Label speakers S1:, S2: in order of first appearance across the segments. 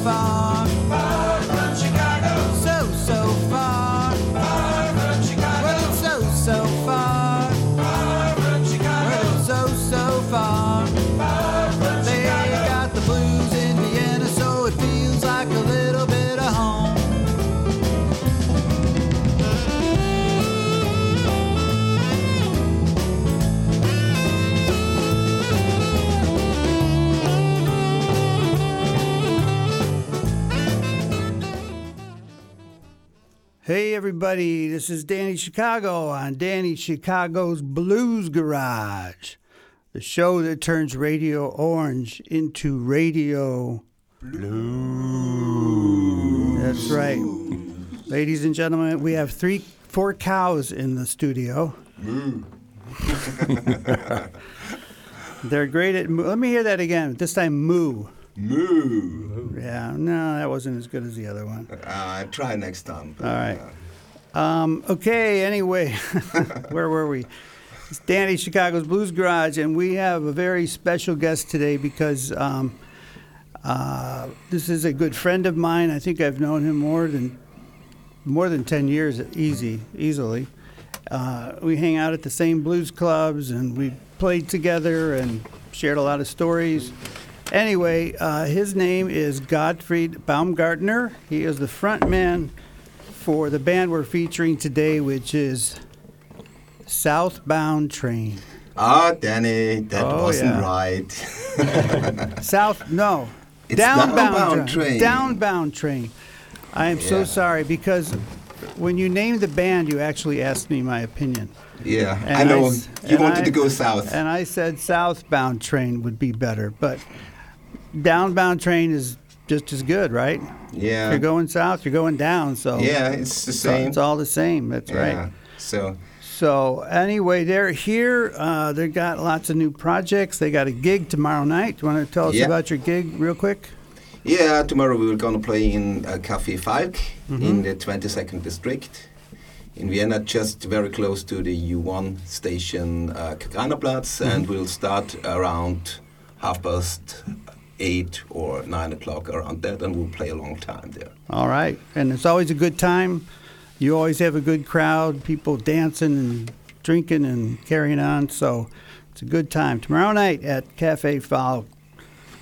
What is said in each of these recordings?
S1: far. Hey everybody, this is Danny Chicago on Danny Chicago's Blues Garage, the show that turns Radio Orange into Radio Blue. That's right. Ladies and gentlemen, we have three, four cows in the studio. Moo! They're great at moo. Let me hear that again. This time, moo.
S2: Moo.
S1: Yeah, no, that wasn't as good as the other one.
S2: Uh, I'll try next time.
S1: All right. Um, okay, anyway, where were we? It's Danny Chicago's Blues Garage, and we have a very special guest today because um, uh, this is a good friend of mine. I think I've known him more than more than ten years, easy, easily. Uh, we hang out at the same blues clubs, and we played together and shared a lot of stories. Anyway, uh, his name is Gottfried Baumgartner. He is the front man for the band we're featuring today, which is Southbound Train.
S2: Ah, Danny, that
S1: Oh,
S2: wasn't
S1: yeah.
S2: right.
S1: South, no.
S2: It's
S1: downbound,
S2: Downbound Train.
S1: Downbound train. I am so sorry because when you named the band, you actually asked me my opinion.
S2: Yeah,
S1: And
S2: I know.
S1: s-
S2: you wanted
S1: I-
S2: to go south.
S1: And I said southbound train would be better, but downbound train is just as good, right?
S2: Yeah.
S1: you're going south, you're going down. So
S2: yeah, it's the
S1: so
S2: same.
S1: it's all the same. That's
S2: yeah.
S1: right.
S2: So,
S1: So anyway, they're here. Uh, they got lots of new projects. They got a gig tomorrow night. Do you want to tell us
S2: Yeah.
S1: about your gig real quick?
S2: yeah, tomorrow we are going to play in uh, Café Falk
S1: Mm-hmm.
S2: in the 22nd district in Vienna, just very close to the U1 station, uh, Kagranerplatz,
S1: Mm-hmm.
S2: and we'll start around half past eight or nine o'clock around that, and we'll play a long time there.
S1: All right, and it's always a good time. You always have a good crowd, people dancing and drinking and carrying on. So it's a good time tomorrow night at Cafe Falk.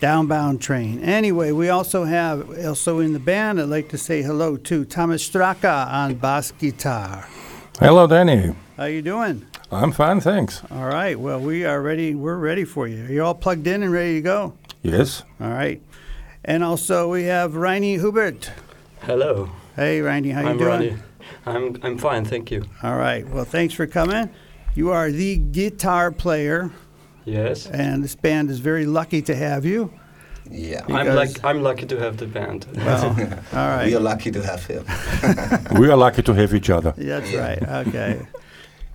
S1: Downbound train. Anyway, we also have also in the band. I'd like to say hello to Thomas Straka on bass guitar.
S3: Hello, Danny.
S1: How you doing?
S3: I'm fine, thanks.
S1: All right. Well, we are ready. We're ready for you. Are you all plugged in and ready to go?
S3: Yes.
S1: All right. And also we have Reini Hubert.
S4: Hello,
S1: Hey, Reini, how you
S4: I'm
S1: doing?
S4: Ronnie. I'm I'm fine, thank you.
S1: All right. Well, thanks for coming. You are the guitar player,
S4: Yes,
S1: and this band is very lucky to have you.
S2: Yeah.
S4: I'm like I'm lucky to have the band.
S1: Well, all right.
S2: We are lucky to have him.
S3: we are lucky to have each other.
S1: That's right. Okay.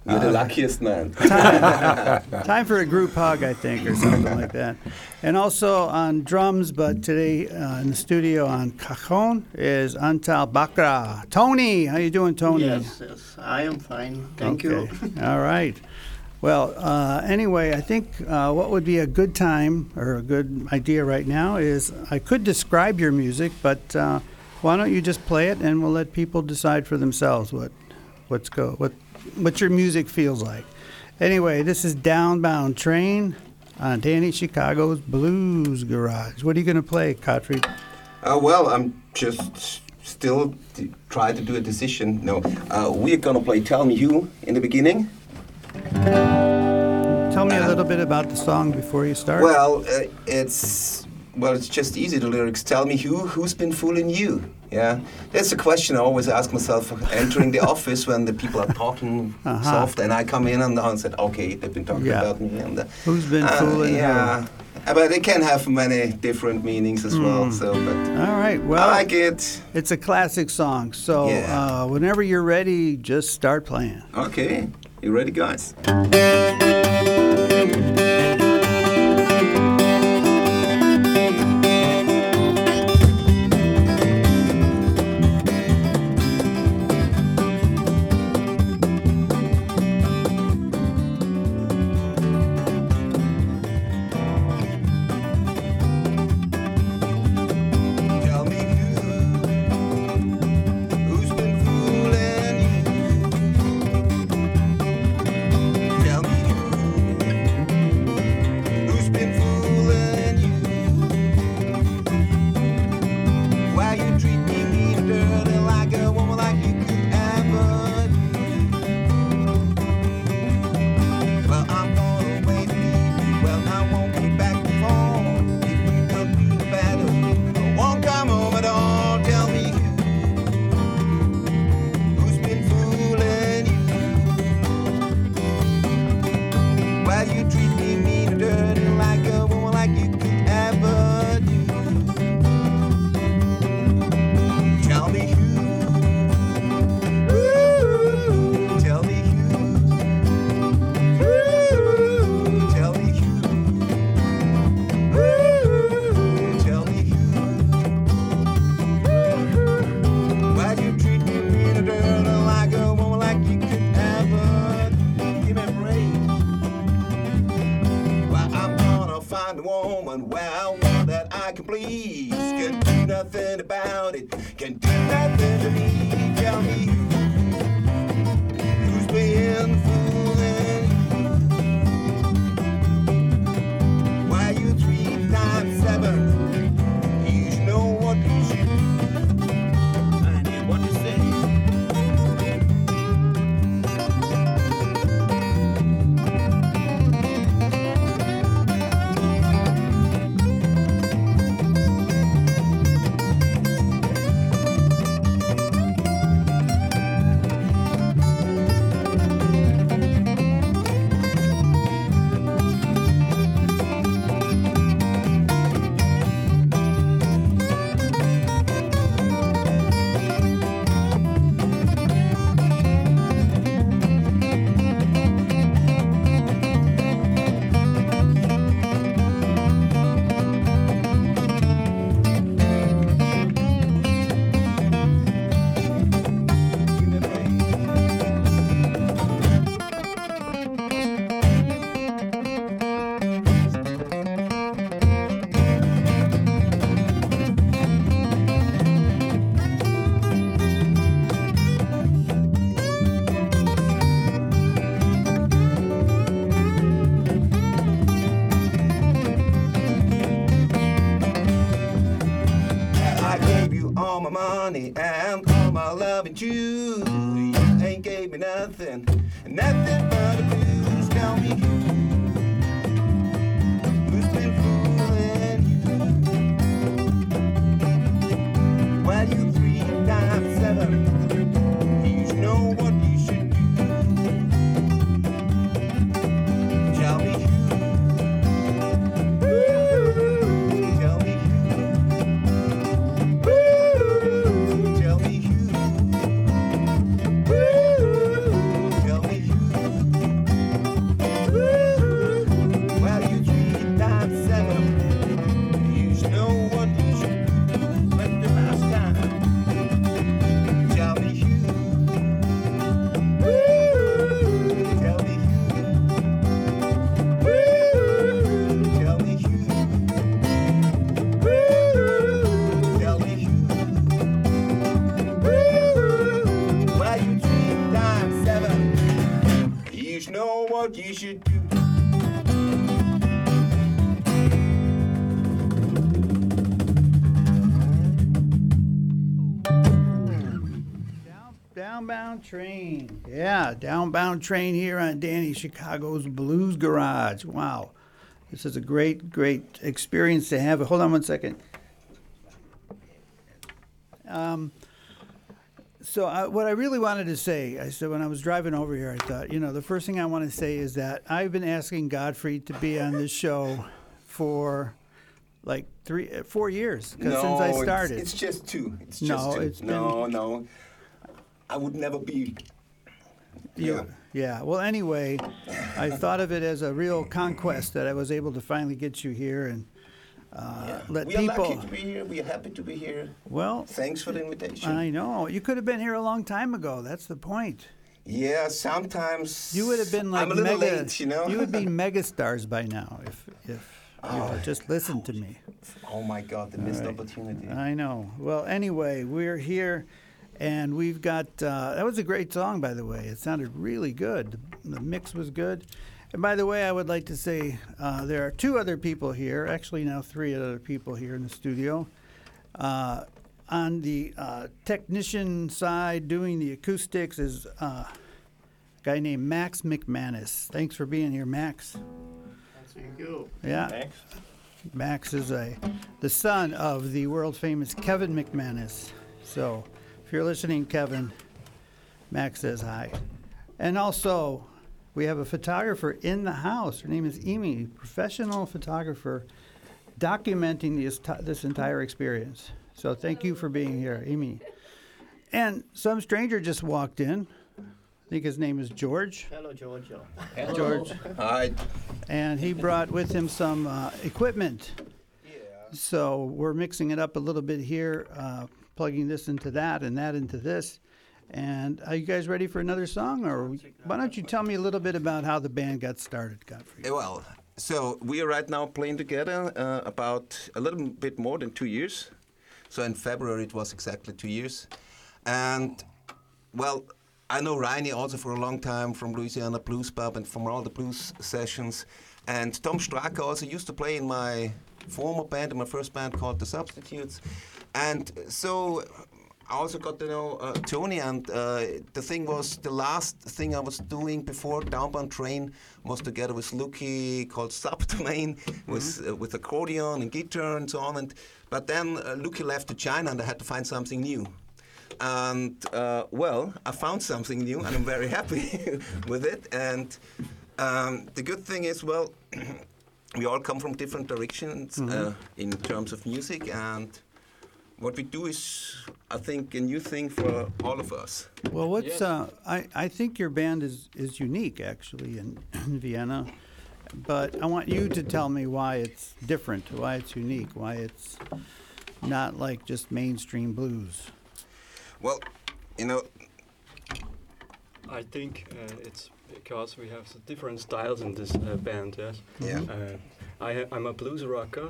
S2: You're the luckiest man.
S1: Time for a group hug, I think, or something like that. And also on drums, but today uh, in the studio on cajon is Antal Bakra. Tony, how you doing, Tony?
S5: Yes, yes, I am fine. Thank
S1: Okay.
S5: you.
S1: All right. Well, uh, anyway, I think uh, what would be a good time or a good idea right now is I could describe your music, but uh, why don't you just play it and we'll let people decide for themselves what what's go what what your music feels like. Anyway, this is Downbound Train on Danny Chicago's Blues Garage. What are you going to play, Gottfried?
S2: Uh, well, I'm just still t- try to do a decision. No, uh, we're gonna play "Tell Me You in the beginning.
S1: Tell me a little bit about the song before you start.
S2: Well, uh, it's well, it's just easy. The lyrics tell me who who's been fooling you. Yeah, that's a question I always ask myself entering the office when the people are talking
S1: Uh-huh.
S2: soft, and I come in and I said, "Okay, they've been talking
S1: Yeah.
S2: about me." And uh,
S1: Who's been
S2: uh,
S1: fooling?
S2: Yeah, Uh, but it can have many different meanings as well. So, but
S1: All right. Hmm. Well,
S2: I like it.
S1: It's a classic song, so
S2: Yeah.
S1: uh, whenever you're ready, just start playing.
S2: Okay, you ready, guys?
S1: Train here on Danny Chicago's Blues Garage. Wow. This is a great, great experience to have. Hold on one second. Um, so, I, what I really wanted to say, I said when I was driving over here, I thought, you know, the first thing I want to say is that I've been asking Godfrey to be on this show for like three, uh, four years 'cause since I
S2: it's-
S1: started.
S2: It's, just two. It's
S1: No,
S2: just two.
S1: it's been-
S2: no, no. I would never be.
S1: You-
S2: Yeah.
S1: Yeah. Well, anyway, I thought of it as a real conquest that I was able to finally get you here and uh, let
S2: we are
S1: people.
S2: lucky to be here. We are happy to be here.
S1: Well,
S2: Thanks for the invitation.
S1: I know you could have been here a long time ago. That's the point.
S2: yeah, sometimes
S1: You would have been like
S2: I'm a little
S1: mega.
S2: late, you know.
S1: you would be megastars by now if if you would just listen to me.
S2: oh my God, the missed
S1: right.
S2: opportunity.
S1: I know. Well, anyway, we're here, and we've got. Uh, that was a great song, by the way. It sounded really good. The, the mix was good. And by the way, I would like to say uh, there are two other people here. Actually, now three other people here in the studio. Uh, on the uh, technician side, doing the acoustics, is uh, a guy named Max McManus. Thanks for being here, Max.
S5: Thank you.
S1: Yeah.
S3: Thanks.
S1: Max is a the son of the world famous Kevin McManus. So, if you're listening, Kevin, Max says hi. And also, we have a photographer in the house. Her name is Amy, professional photographer, documenting this, this entire experience. So, thank you for being here, Amy. And some stranger just walked in. I think his name is George.
S5: Hello, Giorgio.
S1: George.
S2: Hi.
S1: And he brought with him some uh, equipment.
S2: Yeah.
S1: So we're mixing it up a little bit here, uh, plugging this into that and that into this. And are you guys ready for another song? Or why don't you tell me a little bit about how the band got started, Godfrey?
S2: Well, so we are right now playing together uh, about a little bit more than two years. So in February it was exactly two years, and well, I know Reini also for a long time from Louisiana Blues Pub and from all the blues sessions. And Tom Straka also used to play in my former band, in my first band called The Substitutes. And so I also got to know uh, Tony, and uh, the thing was the last thing I was doing before Downbound Train was together with Lucky called Subdomain, with uh, with accordion and guitar and so on. And but then uh, Lucky left to China, and I had to find something new. And uh, well, I found something new, and I'm very happy with it. And um, the good thing is, well, we all come from different directions uh, in terms of music, and what we do is, I think, a new thing for all of us.
S1: Well, what's
S4: Yes.
S1: uh, I I think your band is is unique actually in, in Vienna, but I want you to tell me why it's different, why it's unique, why it's not like just mainstream blues.
S2: Well, you know,
S4: I think uh, it's because we have different styles in this uh, band. Yes.
S2: Yeah.
S4: Uh, I I'm a blues rocker,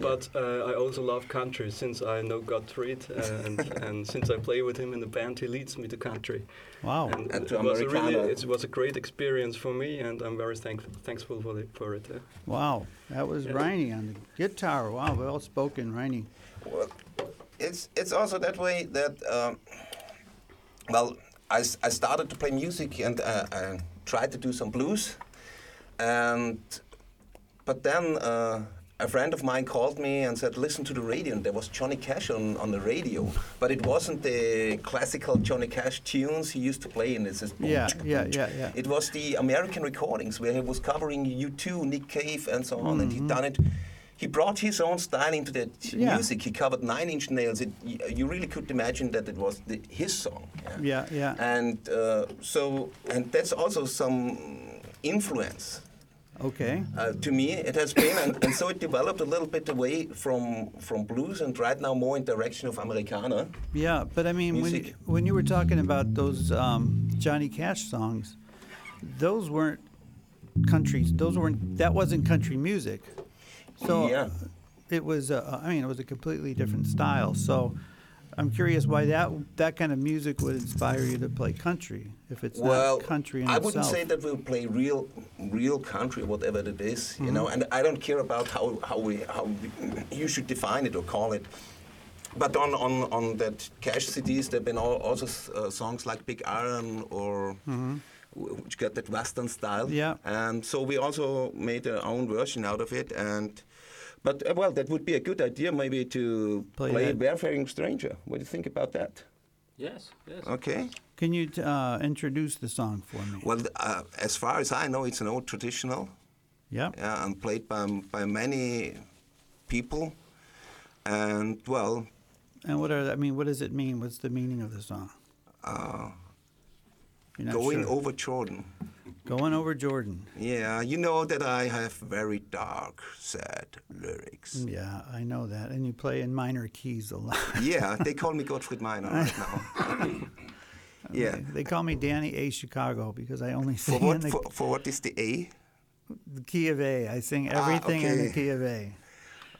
S4: but uh, I also love country since I know Gottfried uh, and and since I play with him in the band, he leads me to country.
S1: Wow.
S4: And
S2: And
S4: it
S2: to
S4: was a really it was a great experience for me, and I'm very thankful thankful for it. For it uh.
S1: Wow, that was
S4: Yes.
S1: Reini on the guitar. Wow, well spoken, Reini.
S2: well, it's it's also that way that um, well, I started to play music and uh, I tried to do some blues, and but then uh, a friend of mine called me and said, "Listen to the radio." And there was Johnny Cash on, on the radio, but it wasn't the classical Johnny Cash tunes he used to play in. It's just
S1: Yeah, yeah, yeah, yeah.
S2: It was the American recordings where he was covering U2, Nick Cave, and so on, and he done it. He brought his own style into that
S1: Mm-hmm. Yeah.
S2: music. He covered Nine Inch Nails. It, you really could imagine that it was the, his song.
S1: Yeah, yeah.
S2: And uh, so, and that's also some influence
S1: Okay.
S2: uh, to me. It has been, and, and so it developed a little bit away from from blues, and right now more in direction of Americana.
S1: Yeah, but I mean, when
S2: Music.
S1: when you were talking about those um, Johnny Cash songs, those weren't countries. Those weren't. That wasn't country music. So
S2: Yeah.
S1: it was. Uh, I mean, it was a completely different style. So I'm curious why that that kind of music would inspire you to play country if it's
S2: well,
S1: not country in
S2: I
S1: itself.
S2: wouldn't say that we'll play real, real country, whatever it is, you know.
S1: Mm-hmm.
S2: And I don't care about how how we how we, you should define it or call it. But on on on that Cash CDs, there've been al- also uh, songs like Big Iron or. w- Which got that Western style,
S1: Mm-hmm. Yeah.
S2: and so we also made our own version out of it, and but uh, well, that would be a good idea, maybe to
S1: Play
S2: play,
S1: that.
S2: "Wayfaring Stranger." What do you think about that?
S4: Yes, yes.
S2: Okay.
S1: Can you t- uh, introduce the song for me?
S2: Well, uh, as far as I know, it's an old traditional.
S1: Yeah.
S2: yeah, and played by, by many people. And well,
S1: And what are? I mean, what does it mean? What's the meaning of the song?
S2: uh,
S1: You're
S2: going
S1: sure.
S2: over Jordan.
S1: Going over Jordan.
S2: Yeah, you know that I have very dark, sad lyrics.
S1: Yeah, I know that. And you play in minor keys a lot.
S2: yeah, they call me Gottfried Meiner right now. yeah.
S1: They call me Danny A. Chicago because I only
S2: For
S1: sing in
S2: what,
S1: the,
S2: for, for what is the A?
S1: the key of A. I sing
S2: Ah,
S1: everything in the key of A.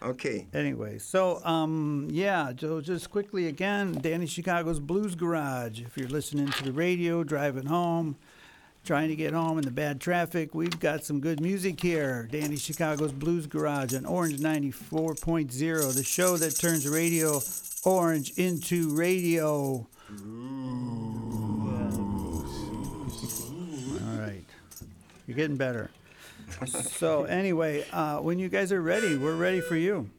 S2: Okay.
S1: Anyway, so um, yeah, so just quickly again, Danny Chicago's Blues Garage. If you're listening to the radio, driving home, trying to get home in the bad traffic, we've got some good music here. Danny Chicago's Blues Garage on Orange 94.0, the show that turns radio orange into radio. All right, you're getting better. So anyway, uh, when you guys are ready, we're ready for you.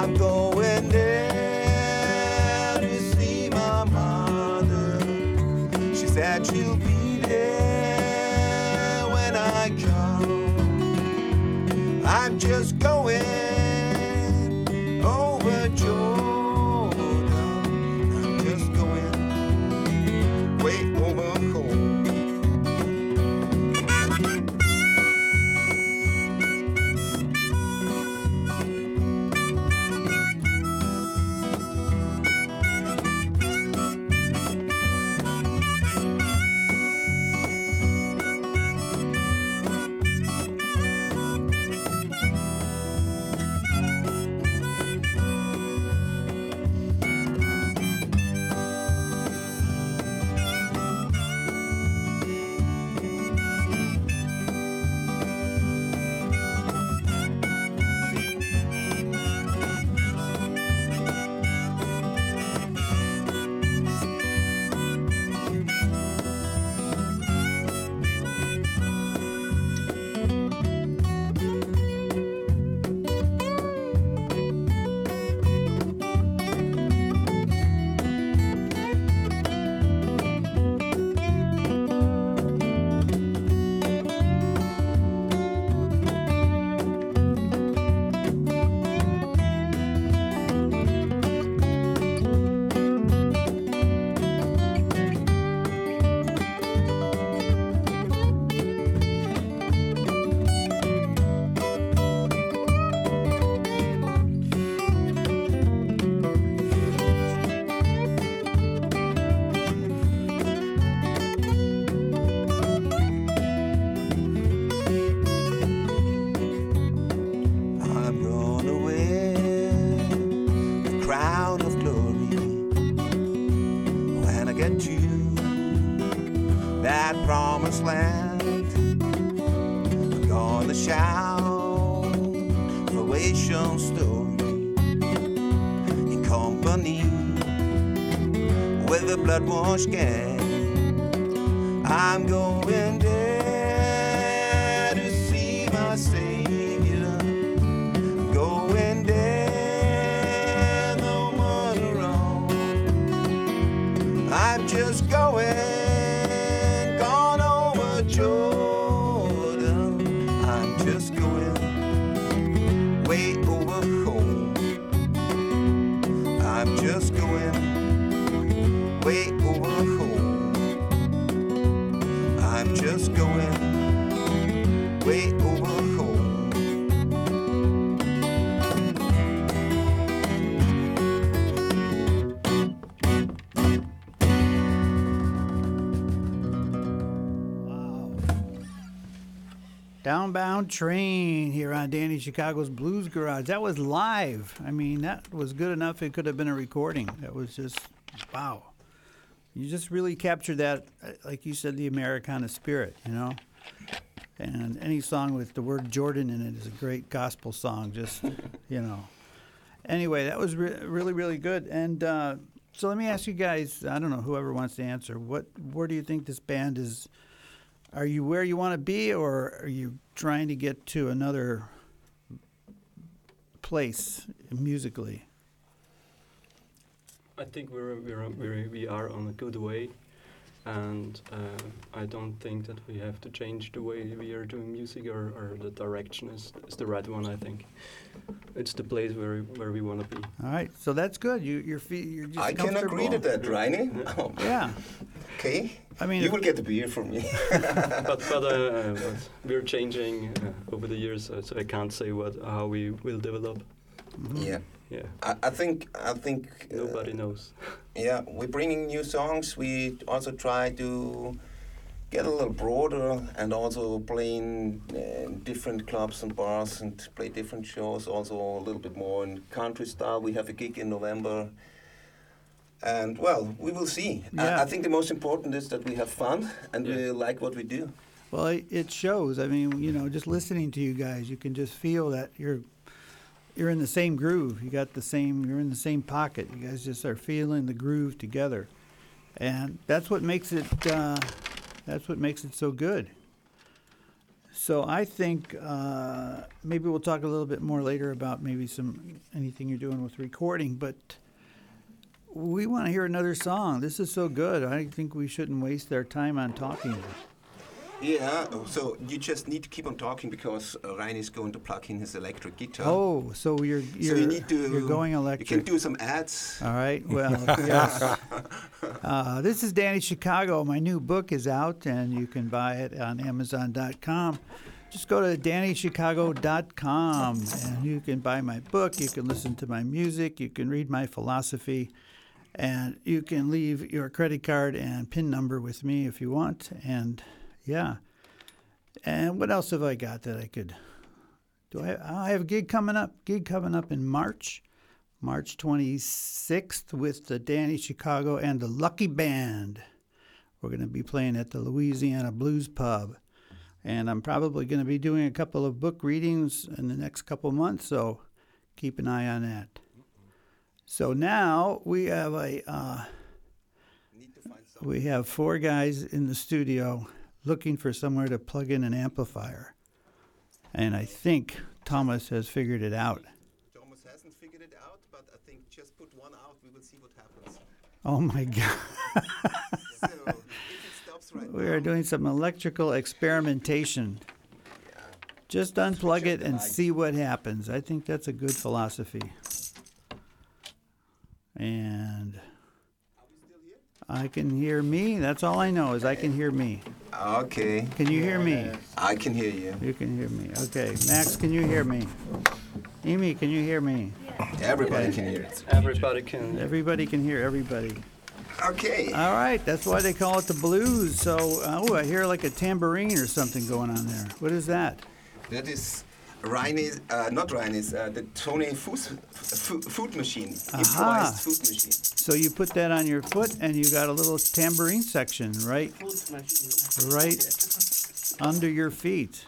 S2: I'm going gang.
S1: Train here on Danny Chicago's Blues Garage. That was live. I mean, that was good enough. It could have been a recording. That was just, wow. You just really captured that, uh, like you said, the Americana spirit, you know? And any song with the word Jordan in it is a great gospel song, just, you know. Anyway, that was re- really, really good. And uh, so let me ask you guys I don't know, whoever wants to answer, what, where do you think this band is? Are you where you want to be, or are you trying to get to another place musically?
S4: I think we're, we're, we're we are on a good way, and uh, I don't think that we have to change the way we are doing music or, or the direction is, is the right one. I think it's the place where where we want to be.
S1: All right, so that's good. You you're fe- you're just
S2: I can agree to that, Reini. Oh,
S1: Yeah,
S2: Okay.
S1: I mean,
S2: you will get the beer from me.
S4: but but, uh, but we're changing uh, over the years, uh, so I can't say what how we will develop.
S2: yeah.
S4: Yeah,
S2: I, I think I think uh,
S4: nobody knows.
S2: Yeah, we're bringing new songs. We also try to get a little broader and also playing uh, different clubs and bars and play different shows. Also a little bit more in country style. We have a gig in November And well, we will see.
S1: Yeah.
S2: I, I think the most important is that we have fun and we like what we do.
S1: Well, it, it shows. I mean, you know, just listening to you guys, you can just feel that you're you're in the same groove. You got the same. You're in the same pocket. You guys just are feeling the groove together, and that's what makes it. Uh, that's what makes it so good. So I think uh, maybe we'll talk a little bit more later about maybe some anything you're doing with recording, but we want to hear another song. This is so good. I think we shouldn't waste our time on talking.
S2: Yeah, so you just need to keep on talking because uh, Ryan is going to plug in his electric guitar.
S1: Oh, so you're you're,
S2: you need to.
S1: you're going electric.
S2: You can do some ads.
S1: All right. Well, yes. Uh, this is Danny Chicago. My new book is out, and you can buy it on Amazon.com. Just go to DannyChicago.com, and you can buy my book. You can listen to my music. You can read my philosophy, and you can leave your credit card and PIN number with me if you want. And yeah. And what else have I got that I could? Do I? I have a gig coming up. Gig coming up in March. March 26th with the Danny Chicago and the Lucky Band. We're going to be playing at the Louisiana Blues Pub. And I'm probably going to be doing a couple of book readings in the next couple months, so keep an eye on that. So now we have a uh,
S2: Need to find some.
S1: we have four guys in the studio looking for somewhere to plug in an amplifier. And I think Thomas has figured it out.
S2: Thomas hasn't figured it out, but I think just put one out, we will see what happens.
S1: Oh my god.
S2: so if it stops right
S1: We
S2: now,
S1: are doing some electrical experimentation. Just unplug it and see what happens. I think that's a good philosophy. And I can hear me. That's all I know is I can hear me.
S2: Okay,
S1: Can you hear me?
S2: I can hear you.
S1: You can hear me. Okay. Max, can you hear me? Amy, can you hear me?
S2: Everybody
S1: Okay.
S2: can hear.
S4: Everybody can.
S1: Everybody can hear everybody.
S2: Okay.
S1: All right, that's why they call it the blues. So, oh, I hear like a tambourine or something going on there. What is that?
S2: That is Ryan's, uh, not Ryan's, uh, the Tony food, food, food machine, improvised food machine.
S1: So you put that on your foot, and you got a little tambourine section right,
S5: Food machine.
S1: right under your feet.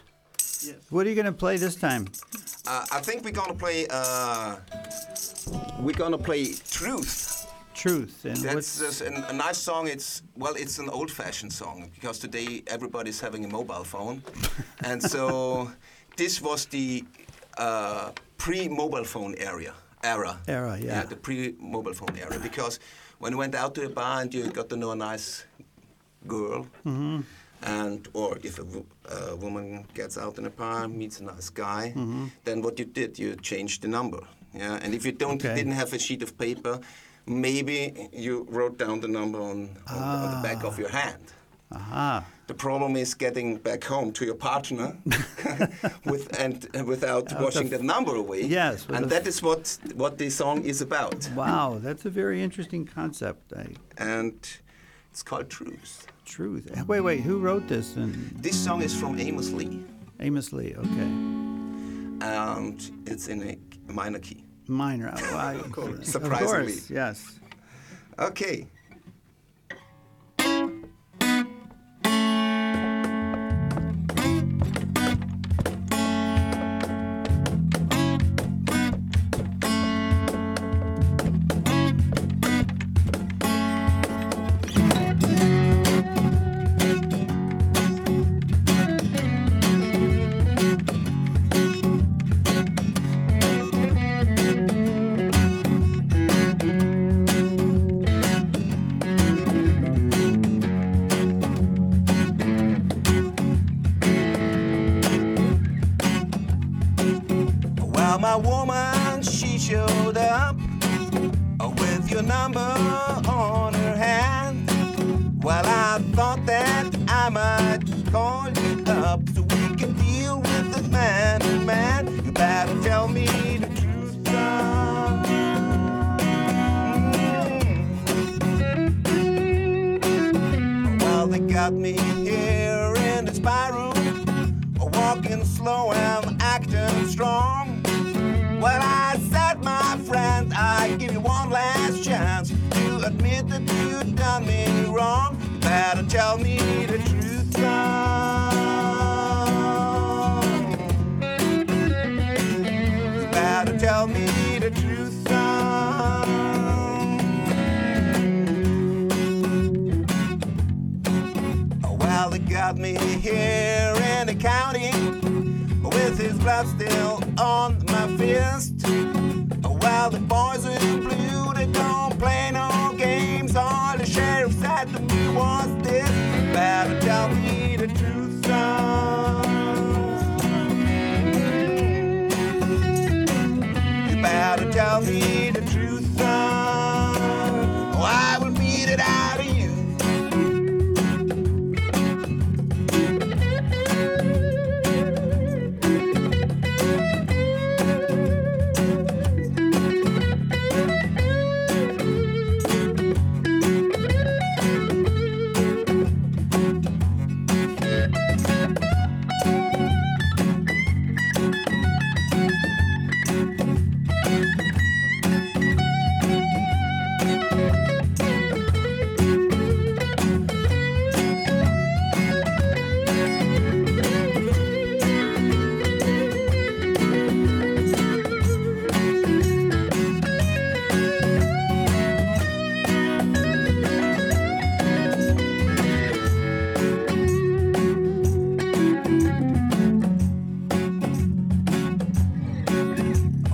S5: Yes.
S1: What are you gonna play this time?
S2: Uh, I think we're gonna play. Uh, we're gonna play Truth.
S1: Truth and
S2: That's
S1: what's
S2: just an, a nice song. It's well, it's an old-fashioned song because today everybody's having a mobile phone, and so this was the uh, pre-mobile phone area era.
S1: Era, yeah.
S2: the pre-mobile phone era because when you went out to a bar and you got to know a nice girl.
S1: Mm-hmm.
S2: And or if a, woman gets out in a bar, meets a nice guy,
S1: Mm-hmm.
S2: then what you did, you changed the number. Yeah, and if you don't
S1: Okay.
S2: didn't have a sheet of paper, maybe you wrote down the number on, on, the, on the back of your hand.
S1: Aha?
S2: The problem is getting back home to your partner with and uh, without washing
S1: the
S2: that number away.
S1: Yes,
S2: and that is what what the song is about.
S1: Wow, that's a very interesting concept. I,
S2: And it's called Truth.
S1: truth. Wait, wait. Who wrote this? And
S2: This song is from Amos Lee,
S1: Amos Lee. Okay,
S2: and it's in a minor key.
S1: minor. Oh, I, of course.
S2: Surprisingly.
S1: Of course, yes.
S2: Okay. Got me here in the room walking slow and acting strong. Well, I said, my friend, I give you one last chance to admit that you done me wrong. You better tell me the truth, son. Got me here in the county with his blood still on my fist. Well, the boys in blue, they don't play no games. All the sheriff said to me was this Better tell me the truth, son. You better tell me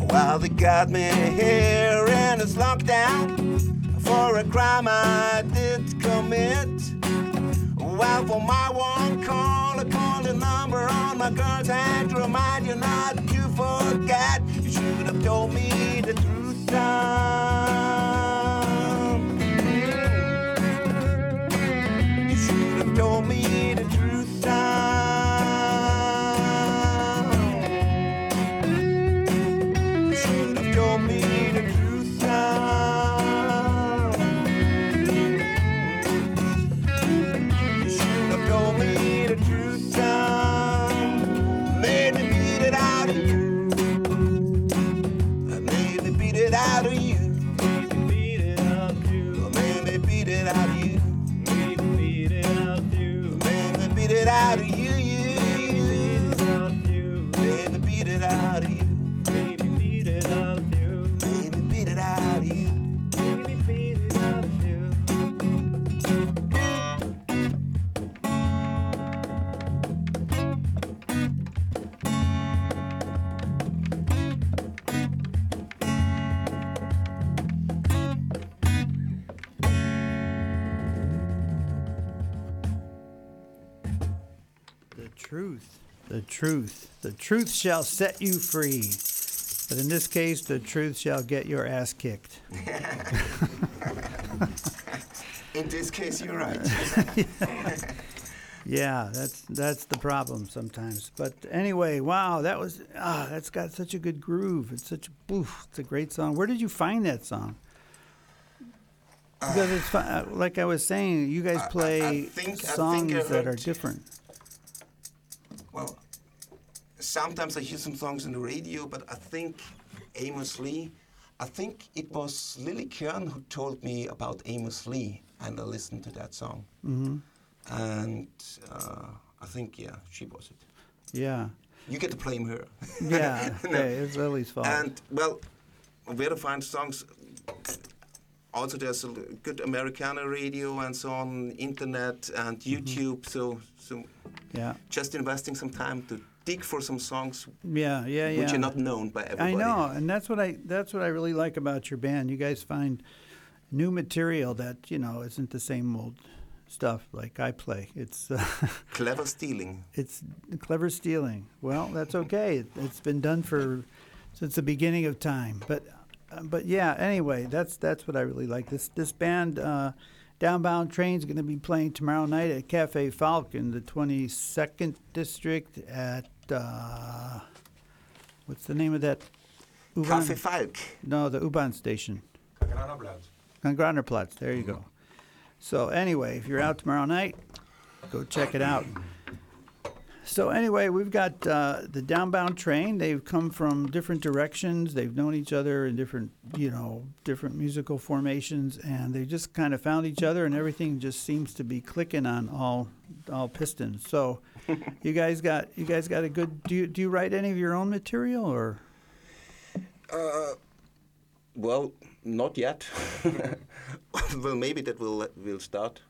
S2: Well, they got me here and in this lockdown for a crime I did commit. Well, for my one call, I called the number on my girl's hand to remind you not to forget. You should have told me the truth, son. You should have told me the truth, son. Truth, the truth
S1: shall set you free. But in this case, the truth shall get your ass kicked.
S2: In this case, you're right.
S1: Yeah, that's that's the problem sometimes. But anyway, wow, that was ah, that's got such a good groove. It's such a oof, it's a great song. Where did you find that song? Because it's fun, uh, like I was saying, you guys
S2: I- I- I
S1: play
S2: think- I think I
S1: songs that are different.
S2: Sometimes I hear some songs on the radio, but I think Amos Lee, I think it was Lily Kern who told me about Amos Lee, and I listened to that song.
S1: hmm
S2: And uh, I think, yeah, she was it.
S1: Yeah,
S2: You get to blame her.
S1: yeah.
S2: No.
S1: Okay, it's Lily's fault.
S2: And, well, where to find songs? Also, there's a good Americana radio and so on, internet and
S1: Mm-hmm.
S2: YouTube. So, so
S1: yeah,
S2: just investing some time to dig for some songs
S1: yeah, yeah, yeah.
S2: which are not known by everybody.
S1: I know, and that's what I that's what I really like about your band. You guys find new material that you know isn't the same old stuff like I play. It's uh,
S2: Clever stealing.
S1: it's clever stealing. Well, that's okay. It, it's been done for since the beginning of time. But uh, but yeah. Anyway, that's that's what I really like. This this band. Uh, Downbound Train's going to be playing tomorrow night at Cafe Falcon, the 22nd district at uh, what's the name of that? U-Bahn?
S2: Falk.
S1: No, the U-Bahn station. On Granderplatz. There you go. So anyway, if you're out tomorrow night, go check it out. So anyway, we've got uh, the downbound train. They've come from different directions. They've known each other in different, you know, different musical formations, and they just kind of found each other, and everything just seems to be clicking on all all pistons. So, you guys got you guys got a good. Do you do you write any of your own material or?
S2: Well, not yet. well, maybe that will will start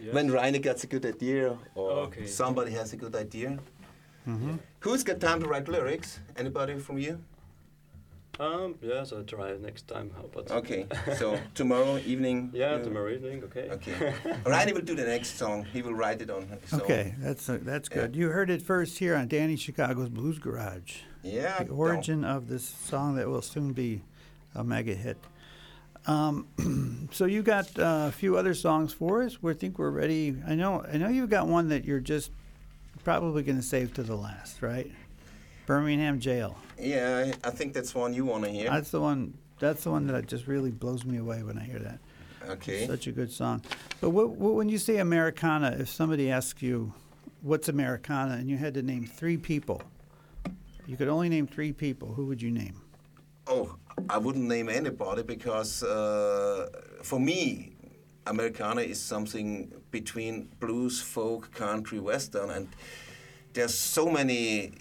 S4: Yes.
S2: when Reini gets a good idea or
S4: Okay.
S2: somebody has a good idea. Who's got time to write lyrics? Anybody from you?
S4: Um, yes, I'll try next time. How about
S2: Okay, so tomorrow evening.
S4: Yeah,
S2: you-
S4: tomorrow evening. Okay.
S2: Okay, Reini will do the next song. He will write it on. his own.
S1: Okay, that's uh, that's good. You heard it first here on Danny Chicago's Blues Garage.
S2: Yeah.
S1: the origin of this song that will soon be a mega hit. Um, so you got uh, a few other songs for us. We think we're ready. I know. I know you've got one that you're just probably going to save to the last, right? Birmingham Jail.
S2: Yeah, I I think that's one you want to hear.
S1: That's the one. That's the one that just really blows me away when I hear that.
S2: okay.
S1: Such a good song. But what, what, when you say Americana, if somebody asks you, "What's Americana?" and you had to name three people, you could only name three people. Who would you name?
S2: Oh, I wouldn't name anybody because uh, for me, Americana is something between blues, folk, country, western, and there's so many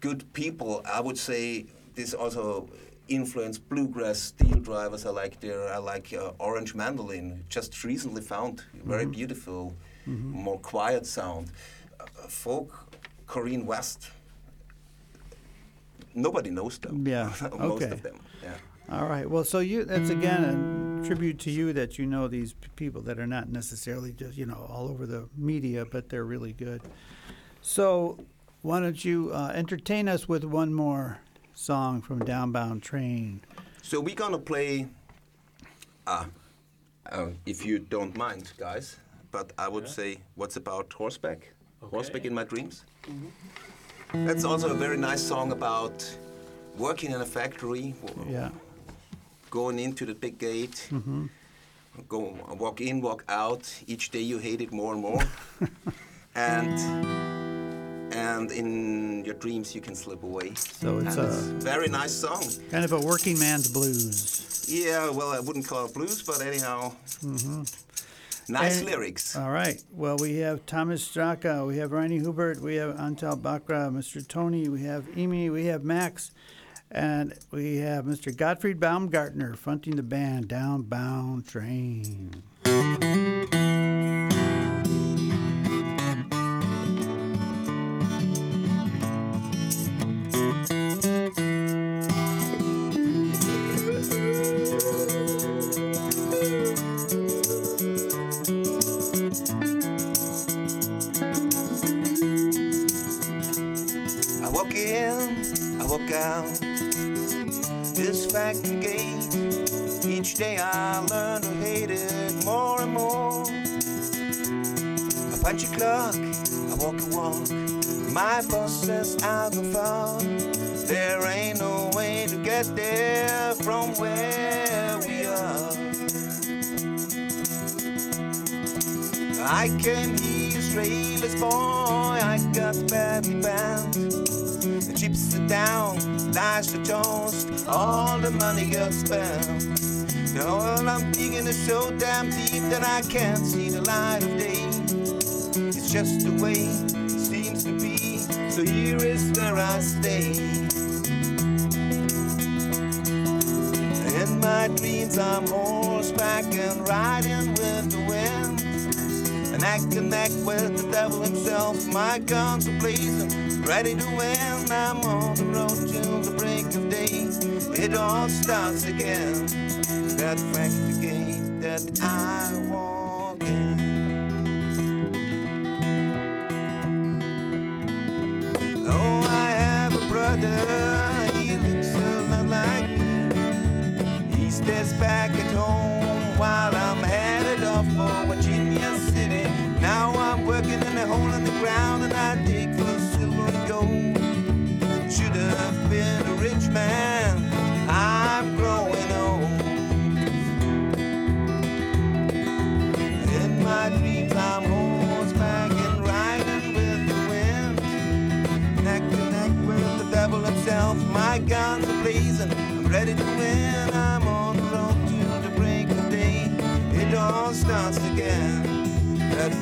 S2: good people. I would say this also influenced bluegrass SteelDrivers. I like their, I like uh, Orange Mandolin, just recently found, very beautiful, more quiet sound. Uh, folk, Korean West. Nobody knows them.
S1: Yeah,
S2: most
S1: okay.
S2: of them. Yeah.
S1: All right. Well, so you that's again a tribute to you that you know these p- people that are not necessarily just you know all over the media, but they're really good. So why don't you uh, entertain us with one more song from Downbound Train?
S2: So we're gonna play. Uh, uh, if you don't mind, guys, but I would say, what's about horseback? Horseback in my dreams. That's also a very nice song about working in a factory,
S1: Yeah.
S2: going into the big gate, go walk in, walk out. Each day you hate it more and more, and and in your dreams you can slip away.
S1: So it's
S2: And
S1: a
S2: very nice song.
S1: kind of a working man's blues.
S2: Yeah, well, I wouldn't call it blues, but anyhow, Mm-hmm. nice
S1: And-
S2: lyrics.
S1: All right. Well, we have Thomas Straka, we have Ronnie Hubert, we have Antal Bakra, Mr. Tony, we have Amy, we have Max, and we have Mr. Gottfried Baumgartner fronting the band Downbound Train.
S2: Go far. There ain't no way to get there from where we are. I came here straight as boy, I got badly bound. The chips are down, lies the toast, all the money got spent. Now well, I'm digging is so damn deep that I can't see the light of day. It's just the way so here is where I stay. In my dreams, I'm horseback and riding with the wind. And I connect with the devil himself. My guns are blazing, ready to win. I'm on the road till the break of day. It all starts again. That factory gate that I walk in. Back starts again. That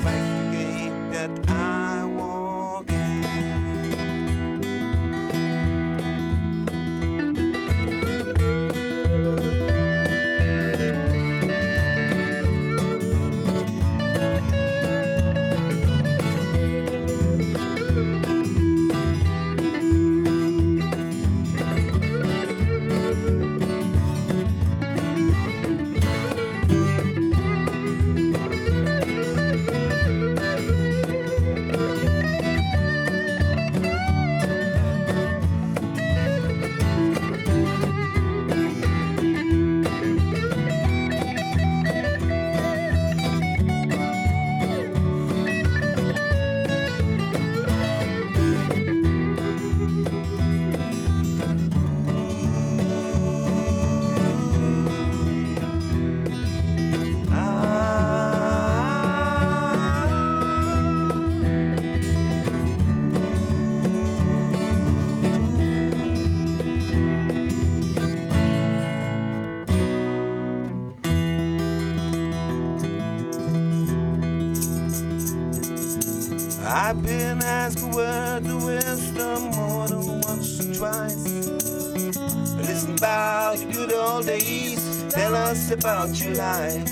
S2: days, about your life.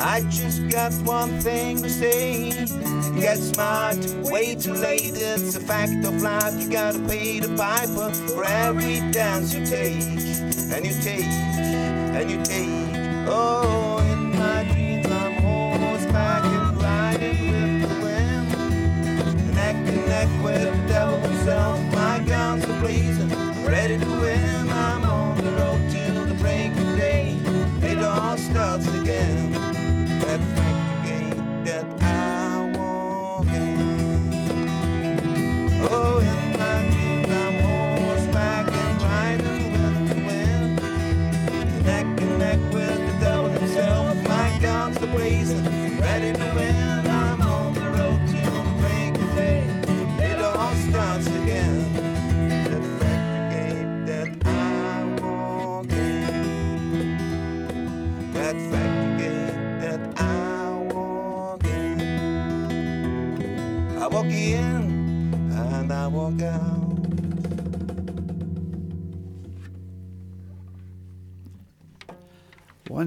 S2: I just got one thing to say. You get smart, way too late. It's a fact of life. You gotta pay the piper for every dance you take, and you take, and you take. Oh, in my dreams I'm horseback and riding with the wind, neck and neck with the devil himself. My guns are blazing, ready to win. All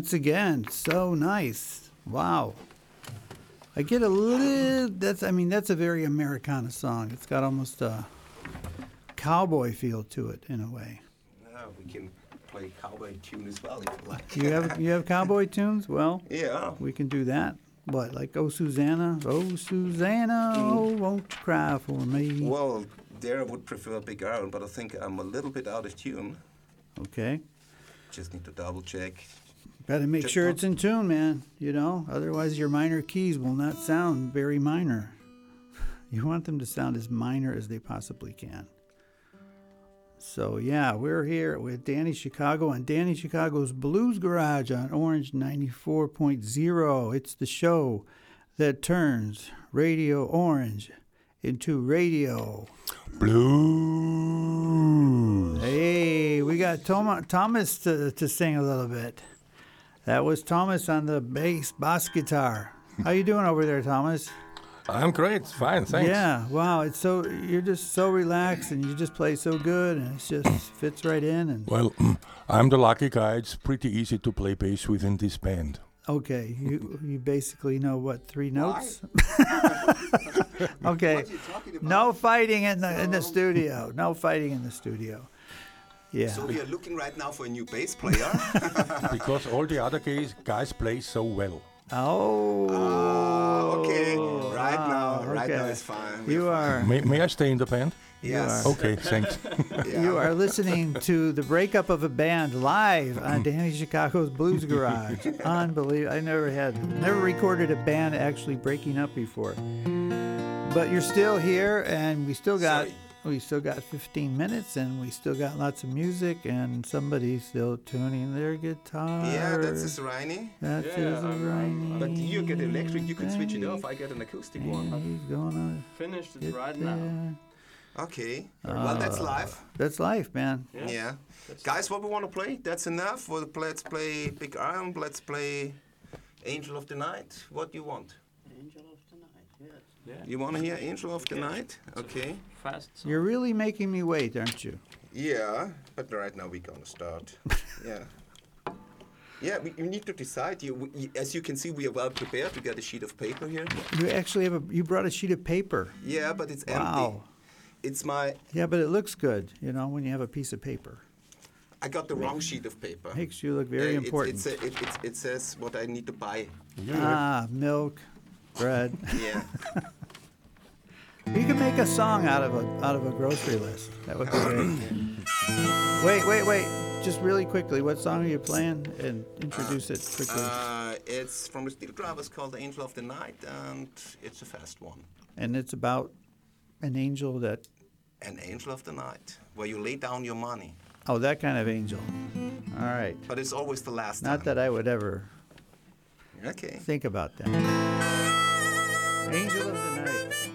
S1: Once again, so nice. Wow. I get a little. That's. I mean, that's a very Americana song. It's got almost a cowboy feel to it in a way.
S2: Now we can play cowboy tune as well if you like.
S1: You have you have cowboy tunes? Well,
S2: Yeah.
S1: we can do that. But like Oh Susanna, Oh Susanna, mm. oh won't you cry for me?
S2: Well, there I would prefer a Big Iron, but I think I'm a little bit out of tune.
S1: Okay.
S2: Just need to double check.
S1: Got to make sure it's in tune, man. You know, otherwise your minor keys will not sound very minor. You want them to sound as minor as they possibly can. So yeah, we're here with Danny Chicago and Danny Chicago's Blues Garage on Orange 94.0. It's the show that turns Radio Orange into radio.
S3: Blues.
S1: Hey, we got Tom- Thomas to, to sing a little bit. That was Thomas on the bass, bass guitar. How you doing over there, Thomas?
S3: I'm great. Fine, thanks.
S1: Yeah, wow. It's so you're just so relaxed and you just play so good and it just fits right in and
S3: Well, I'm the lucky guy. It's pretty easy to play bass within this band.
S1: okay, you you basically know what three notes? okay. No fighting in the in the studio. No fighting in the studio. Yeah.
S2: So we are looking right now for a new bass player.
S3: because all the other guys, guys play so well.
S1: Oh.
S2: Ah, okay. Right now,
S1: wow,
S2: right now
S1: okay.
S2: is fine.
S1: You are
S3: May, may I stay in the band?
S2: Yes.
S3: Okay, thanks.
S1: You are listening to the breakup of a band live on Danny Chicago's Blues Garage. Unbelievable. I never had, never recorded a band actually breaking up before. But you're still here, and we still got,
S2: Sorry.
S1: We still got 15 minutes, and we still got lots of music, and somebody's still tuning their guitar.
S2: Yeah, that's a Serene.
S1: That
S4: Yeah,
S1: is a
S4: I'm-
S1: rainy
S2: But you get electric, you can switch it off. I get an acoustic
S1: and
S2: one.
S1: He's gonna
S4: Finished it right
S1: there.
S4: now.
S2: Okay. Uh, well, that's live.
S1: That's life, man.
S2: Yeah. Guys, what we want to play? That's enough. Well, let's play Big Iron. Let's play Angel of the Night. What do you want?
S5: Angel of the night, yes.
S4: Yeah.
S2: You want to hear Angel of the Night? Okay.
S4: Fast. song.
S1: You're really making me wait, aren't you?
S2: Yeah, but right now we're gonna start. yeah. Yeah, we, we need to decide. You, we, as you can see, we are well prepared. We got a sheet of paper here.
S1: You actually have a. You brought a sheet of paper.
S2: Yeah, but it's empty.
S1: Wow.
S2: It's my.
S1: Yeah, but it looks good, you know, when you have a piece of paper.
S2: I got the wrong sheet of paper.
S1: Makes you look very
S2: Uh, it's-
S1: important.
S2: It's, a- it, it's, it says what I need to buy.
S1: ah, milk, bread.
S2: Yeah.
S1: you can make a song out of a out of a grocery list. That would be great. wait, wait, wait. Just really quickly, what song are you playing? And introduce it quickly.
S2: uh, it's from the SteelDrivers called The Angel of the Night, and it's a fast one.
S1: and it's about an angel that.
S2: An Angel of the Night, where you lay down your money.
S1: Oh, that kind of angel. All right.
S2: But it's always the last
S1: Not
S2: time.
S1: that I would ever
S2: Okay.
S1: think about that. Angel of the night.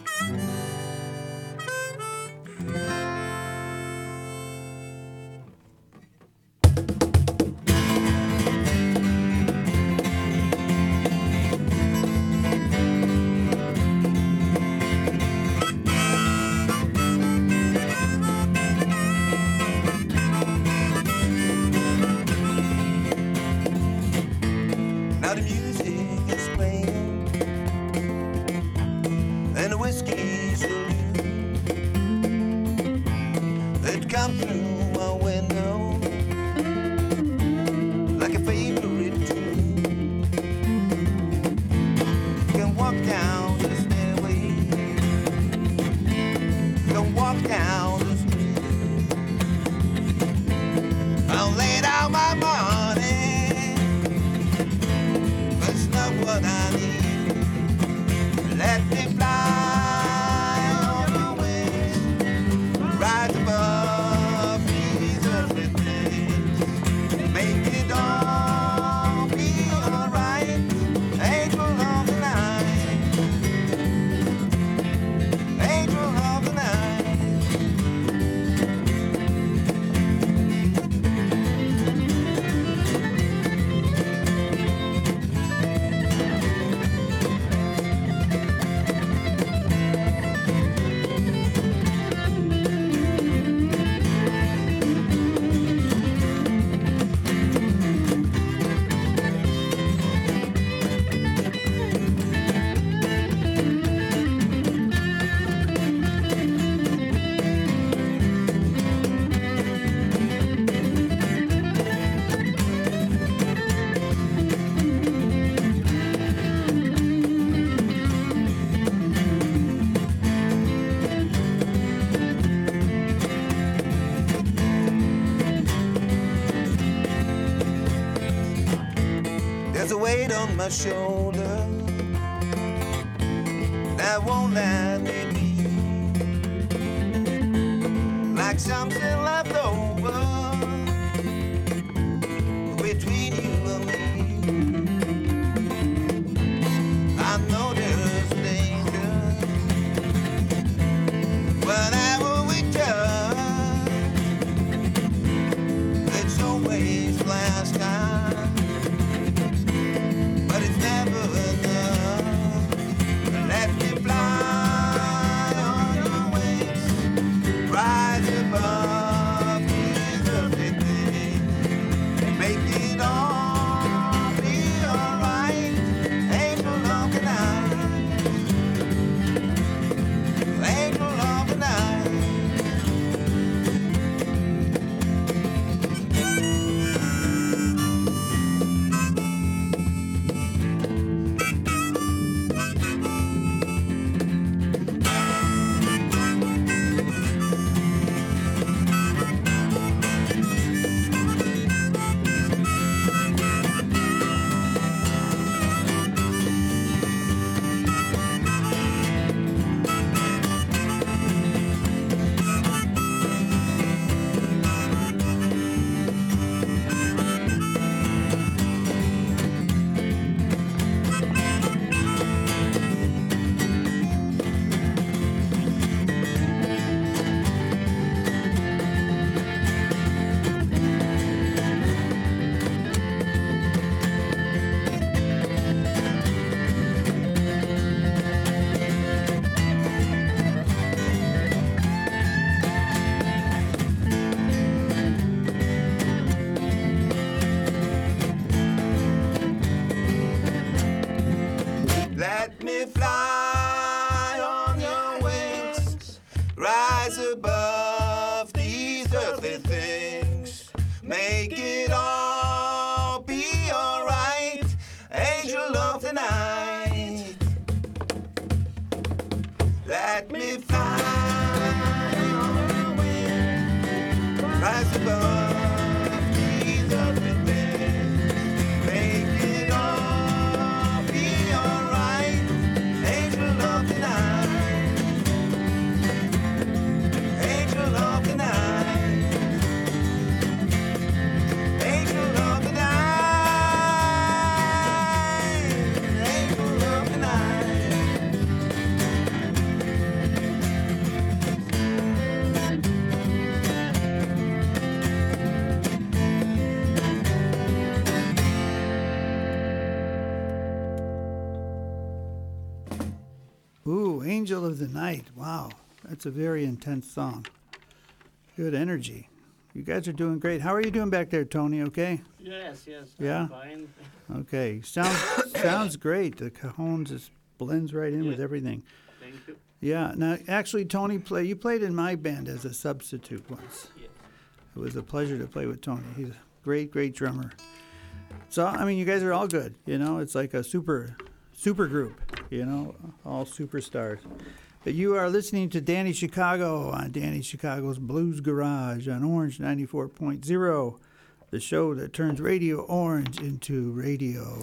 S2: Weight it all be alright. Angel of the night, let me find.
S1: Ooh, Angel of the Night. Wow, that's a very intense song. Good energy. You guys are doing great. How are you doing back there, Tony? Okay?
S5: Yes, yes.
S1: Yeah?
S5: Fine.
S1: Okay. Sounds sounds great. The cajon just blends right in with everything.
S5: Thank you.
S1: Yeah. Now, actually, Tony play. You played in my band as a substitute once.
S5: Yes.
S1: It was a pleasure to play with Tony. He's a great, great drummer. So I mean, you guys are all good. You know, it's like a super, super group. You know, all superstars. But you are listening to Danny Chicago on Danny Chicago's Blues Garage on Orange 94.0, the show that turns Radio Orange into radio.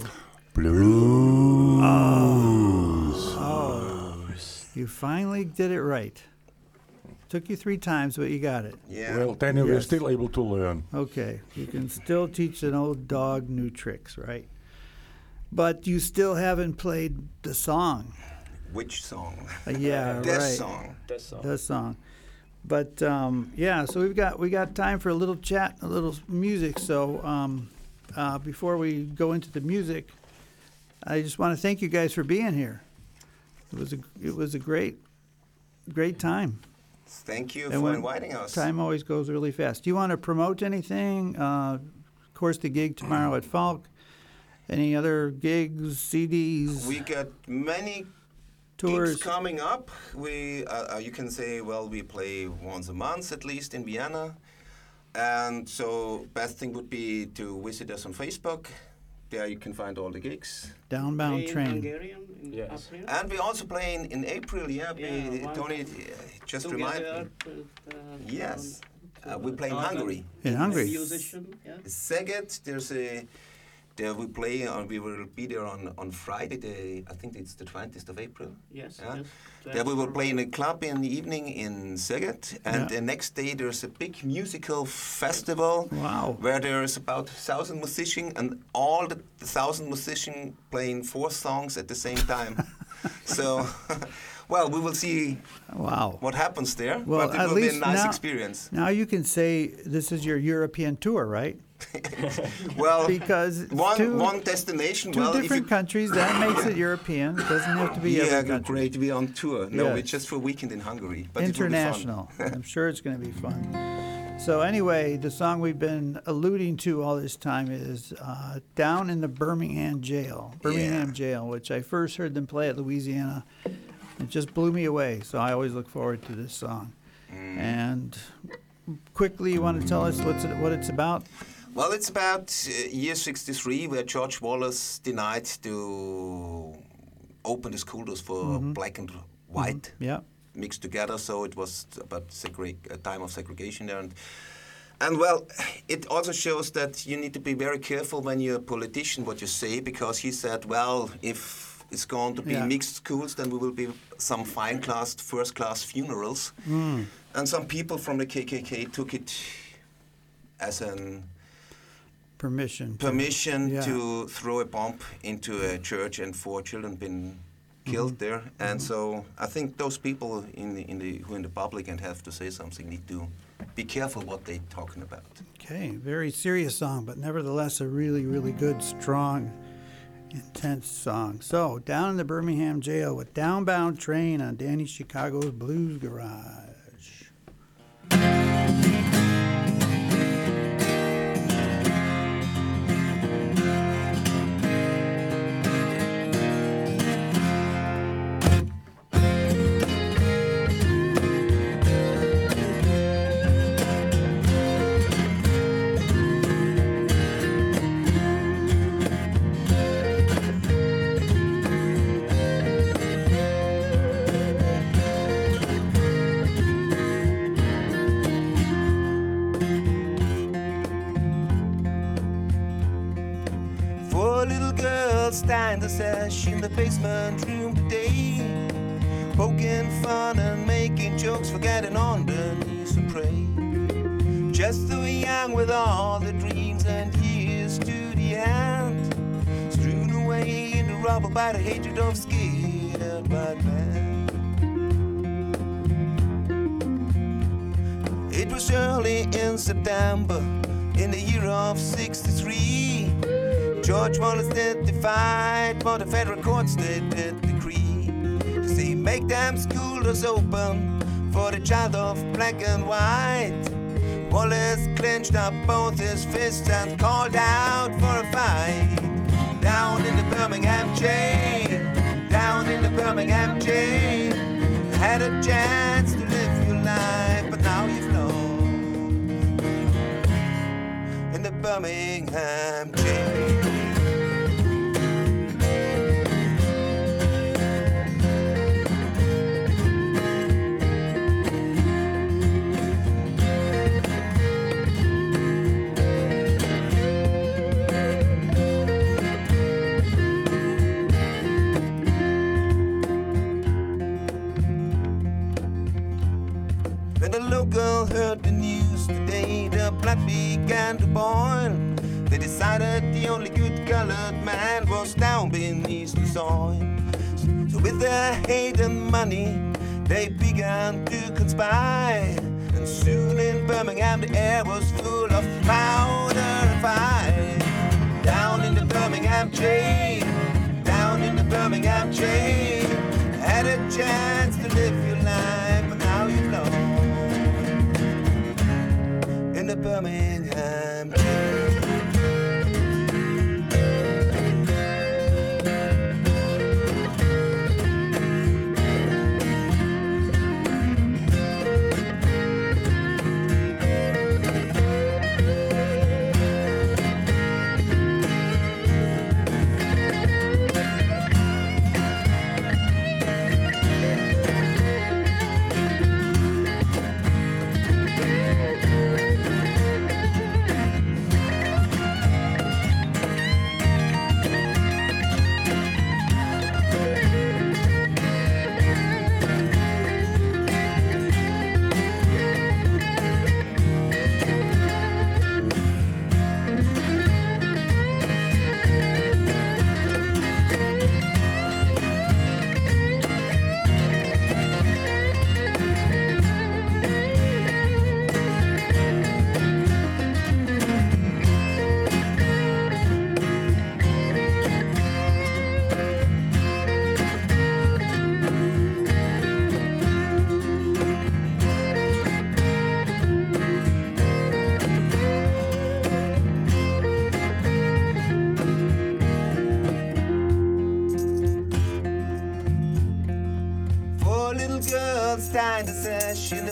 S3: Blues.
S1: Oh, oh, you finally did it right. Took you three times, but you got it.
S2: Yeah.
S3: Well, Daniel, we're still able to learn.
S1: Okay, you can still teach an old dog new tricks, right? But you still haven't played the song.
S2: Which song?
S1: Uh, yeah,
S2: This
S1: right.
S2: song.
S4: That's song.
S1: The song. But um, yeah, so we've got we got time for a little chat, a little music. So um, uh, before we go into the music, I just want to thank you guys for being here. It was a it was a great great time.
S2: Thank you
S1: And
S2: for inviting us.
S1: Time always goes really fast. Do you want to promote anything? Uh, of course, the gig tomorrow at Falk. Any other gigs, CDs,
S2: We get many
S1: tours?
S2: gigs coming up. We, uh, uh, you can say, well, we play once a month at least in Vienna, and so best thing would be to visit us on Facebook. There you can find all the gigs.
S1: Downbound
S5: In
S1: train.
S5: Hungarian in
S4: Yes.
S5: April.
S2: And we also play in, in April. Yeah,
S5: Yeah, one
S2: Tony uh, just remind me.
S5: with, uh,
S2: Yes. Uh, we play in Hungary.
S1: In
S5: a
S1: Hungary.
S5: Musician, yeah.
S2: Szeged, there's a there we play on. We will be there on on Friday. The I think it's the 20th of April.
S5: Yes,
S2: Yeah.
S5: yes.
S2: There we will play in a club in the evening in Szeged, and
S1: Yeah.
S2: the next day there's a big musical festival
S1: Wow.
S2: where there's about thousand musicians, and all the thousand musicians playing four songs at the same time. so, well, we will see
S1: Wow.
S2: what happens there,
S1: Well,
S2: but it
S1: at
S2: will be
S1: least
S2: a nice
S1: now-
S2: experience.
S1: Now you can say this is your European tour, right?
S2: Well,
S1: Because it's
S2: one
S1: two,
S2: one destination.
S1: two
S2: well, you
S1: different countries. That makes it European. It doesn't have to be
S2: yeah, great. We're on tour. No,
S1: Yes.
S2: we're just for a weekend in Hungary. But it will be fun.
S1: International. I'm sure it's going to be fun. So anyway, the song we've been alluding to all this time is uh, "Down in the Birmingham Jail." Birmingham
S2: Yeah.
S1: Jail, which I first heard them play at Louisiana. It just blew me away. So I always look forward to this song.
S2: Mm.
S1: And quickly, you want to tell us what's it, what it's about?
S2: Well, it's about uh, year 63 where George Wallace denied to open the school doors for
S1: Mm-hmm.
S2: black and white
S1: Yeah.
S2: mixed together. So it was about segreg- a time of segregation there. And, and well, it also shows that you need to be very careful when you're a politician what you say because he said, well, if it's going to be
S1: Yeah.
S2: mixed schools, then we will be some fine class, first class funerals.
S1: Mm.
S2: And some people from the KKK took it as an
S1: Permission. to-
S2: permission
S1: Yeah.
S2: to throw a bomb into a church and four children been killed
S1: Mm-hmm.
S2: there. And so I think those people in the, in the, who are in the public and have to say something need to be careful what they're talking about.
S1: Okay, very serious song, but nevertheless a really, really good, strong, intense song. So, down in the Birmingham jail with Downbound Train on Danny Chicago's Blues Garage.
S2: Basement room today. Poking fun and making jokes, forgetting on knees and pray. Just too young with all the dreams and years to the end. Strewn away in the rubble by the hatred of scared bad men. It was early in September in the year of 63. George Wallace did testified for the federal courts they did decree to say make them school doors open for the child of black and white. Wallace clenched up both his fists and called out for a fight. Down in the Birmingham jail, down in the Birmingham jail, had a chance to live your life, but now you've lost in the Birmingham jail. To boil. They decided the only good colored man was down beneath the soil. So with their hate and money, they began to conspire. And soon in Birmingham, the air was full of powder and fire. Down in the Birmingham jail, down in the Birmingham jail, had a chance to live your life, but now you've in the Birmingham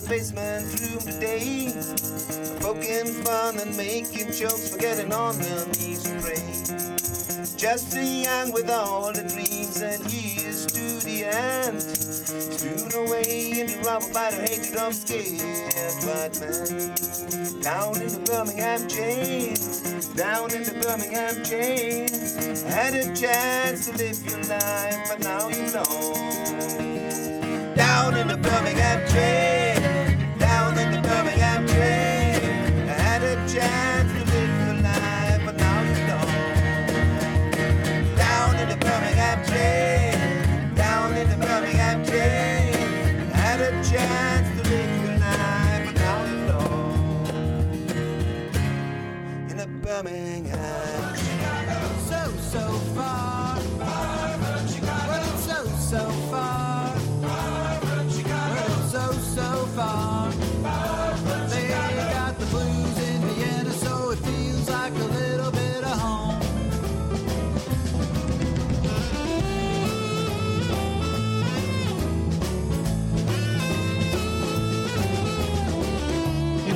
S2: sash in the today. Poking fun and making jokes, forgetting on their knees to pray. Just too young with all the dreams and years to the end. Strewn away in the rubble by the hatred of scared white men. Down in the Birmingham jail, down in the Birmingham jail. Had a chance to live your life, but now you know down in the Birmingham jail, Birmingham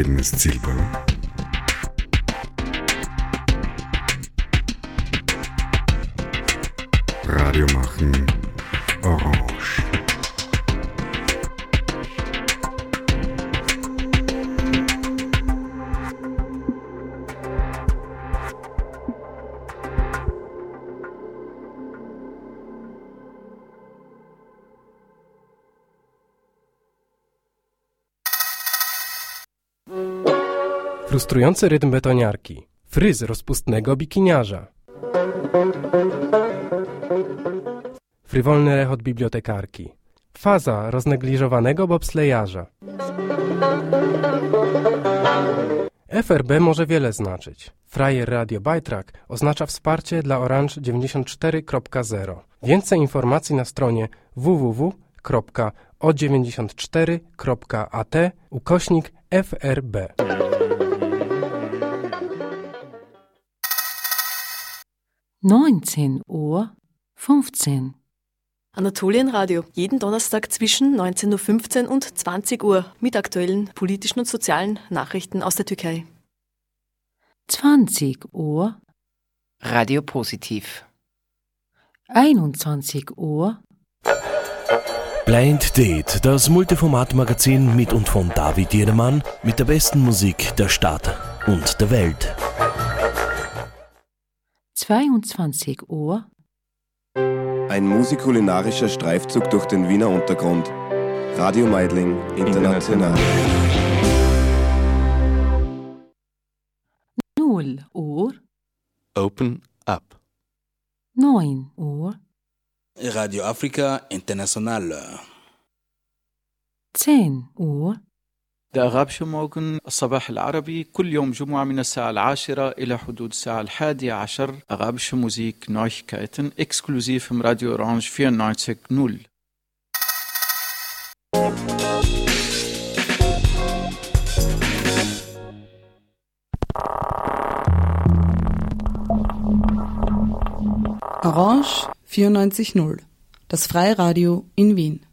S6: Reden ist Zielbau. Radio machen
S7: Frustrujący rytm betoniarki. Fryz rozpustnego bikiniarza. Frywolny rechot bibliotekarki. Faza roznegliżowanego bobslejarza. FRB może wiele znaczyć. Frajer Radio Bytrack oznacza wsparcie dla Orange 94.0. Więcej informacji na stronie www.o94.at ukośnik FRB.
S8: Neunzehn Uhr fünfzehn.
S9: Anatolienradio, jeden Donnerstag zwischen 19.15 Uhr und 20 Uhr mit aktuellen politischen und sozialen Nachrichten aus der Türkei.
S8: Zwanzig Uhr,
S10: Radio Positiv.
S8: einundzwanzig Uhr,
S11: Blind Date, das Multiformat-Magazin mit und von David Jedermann mit der besten Musik der Stadt und der Welt.
S8: Zweiundzwanzig Uhr,
S2: Ein musikulinarischer Streifzug durch den Wiener Untergrund. Radio Meidling International.
S8: null Uhr,
S12: Open up.
S8: neun Uhr,
S13: Radio Africa International.
S8: zehn Uhr,
S14: ده أغابش موغن الصباح العربي كل يوم جمعة من الساعة العاشرة إلى حدود الساعة الحادية عشر أغابش موزيك Neuigkeiten exklusiv im Radio Orange 94.0
S15: Orange 94.0, das Freiradio in Wien.